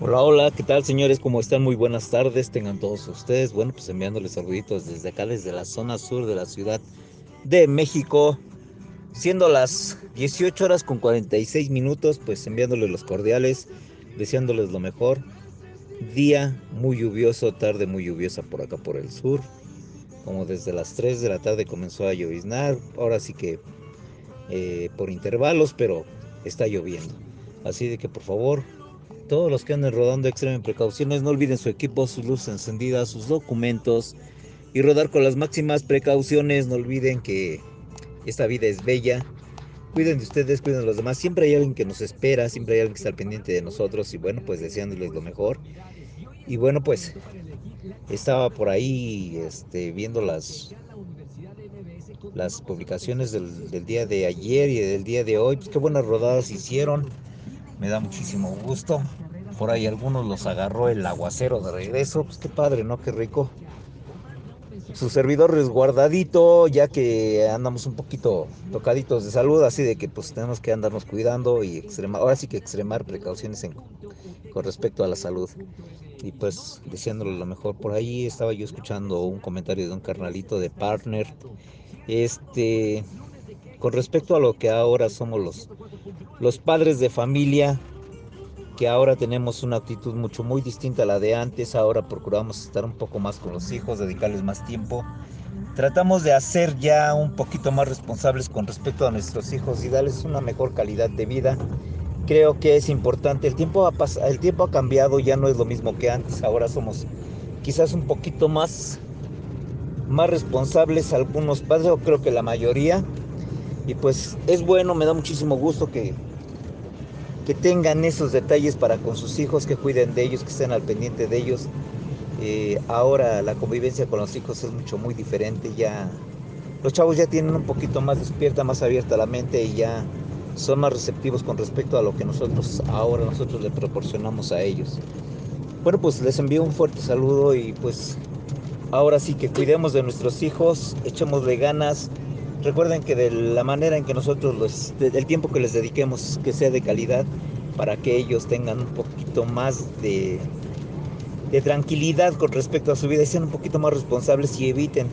Hola, hola, ¿qué tal señores? ¿Cómo están? Muy buenas tardes, tengan todos ustedes. Bueno, pues enviándoles saluditos desde acá, desde la zona sur de la Ciudad de México. Siendo las 18 horas con 46 minutos, pues enviándoles los cordiales, deseándoles lo mejor. Día muy lluvioso, tarde muy lluviosa por acá por el sur. Como desde las 3 de la tarde comenzó a lloviznar. Ahora sí que eh, por intervalos, pero está lloviendo. Así de que por favor, todos los que anden rodando extremen precauciones, no olviden su equipo, sus luces encendidas, sus documentos y rodar con las máximas precauciones. No olviden que esta vida es bella. Cuiden de ustedes, cuiden de los demás. Siempre hay alguien que nos espera, siempre hay alguien que está pendiente de nosotros y bueno, pues deseándoles lo mejor. Y bueno, pues estaba por ahí este, viendo las, las publicaciones del, del, día de ayer y del día de hoy. Pues qué buenas rodadas hicieron. Me da muchísimo gusto. Por ahí algunos los agarró el aguacero de regreso. Pues qué padre, ¿no? Qué rico. Su servidor resguardadito, ya que andamos un poquito tocaditos de salud, así de que pues tenemos que andarnos cuidando y extremar, ahora sí que extremar precauciones con respecto a la salud. Y pues deseándole lo mejor. Por ahí estaba yo escuchando un comentario de un carnalito de partner. Este, con respecto a lo que ahora somos los, los padres de familia, que ahora tenemos una actitud mucho muy distinta a la de antes, ahora procuramos estar un poco más con los hijos, dedicarles más tiempo. Tratamos de hacer ya un poquito más responsables con respecto a nuestros hijos y darles una mejor calidad de vida. Creo que es importante, el tiempo ha, el tiempo ha cambiado, ya no es lo mismo que antes, ahora somos quizás un poquito más, más responsables algunos padres, o creo que la mayoría, y pues es bueno, me da muchísimo gusto que, que tengan esos detalles para con sus hijos, que cuiden de ellos, que estén al pendiente de ellos. Eh, ahora la convivencia con los hijos es mucho, muy diferente. Ya los chavos ya tienen un poquito más despierta, más abierta la mente y ya son más receptivos con respecto a lo que nosotros ahora nosotros le proporcionamos a ellos. Bueno, pues les envío un fuerte saludo y pues ahora sí que cuidemos de nuestros hijos, echémosle ganas, Recuerden que de la manera en que nosotros, los, el tiempo que les dediquemos, que sea de calidad, para que ellos tengan un poquito más de, tranquilidad con respecto a su vida y sean un poquito más responsables y eviten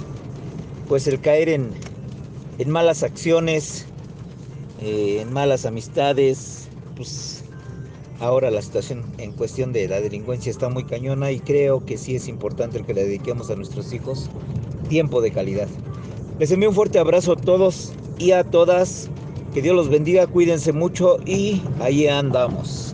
pues el caer en, en malas acciones, eh, en malas amistades, pues ahora la situación en cuestión de la delincuencia está muy cañona y creo que sí es importante el que le dediquemos a nuestros hijos tiempo de calidad. Les envío un fuerte abrazo a todos y a todas. Que Dios los bendiga, cuídense mucho y ahí andamos.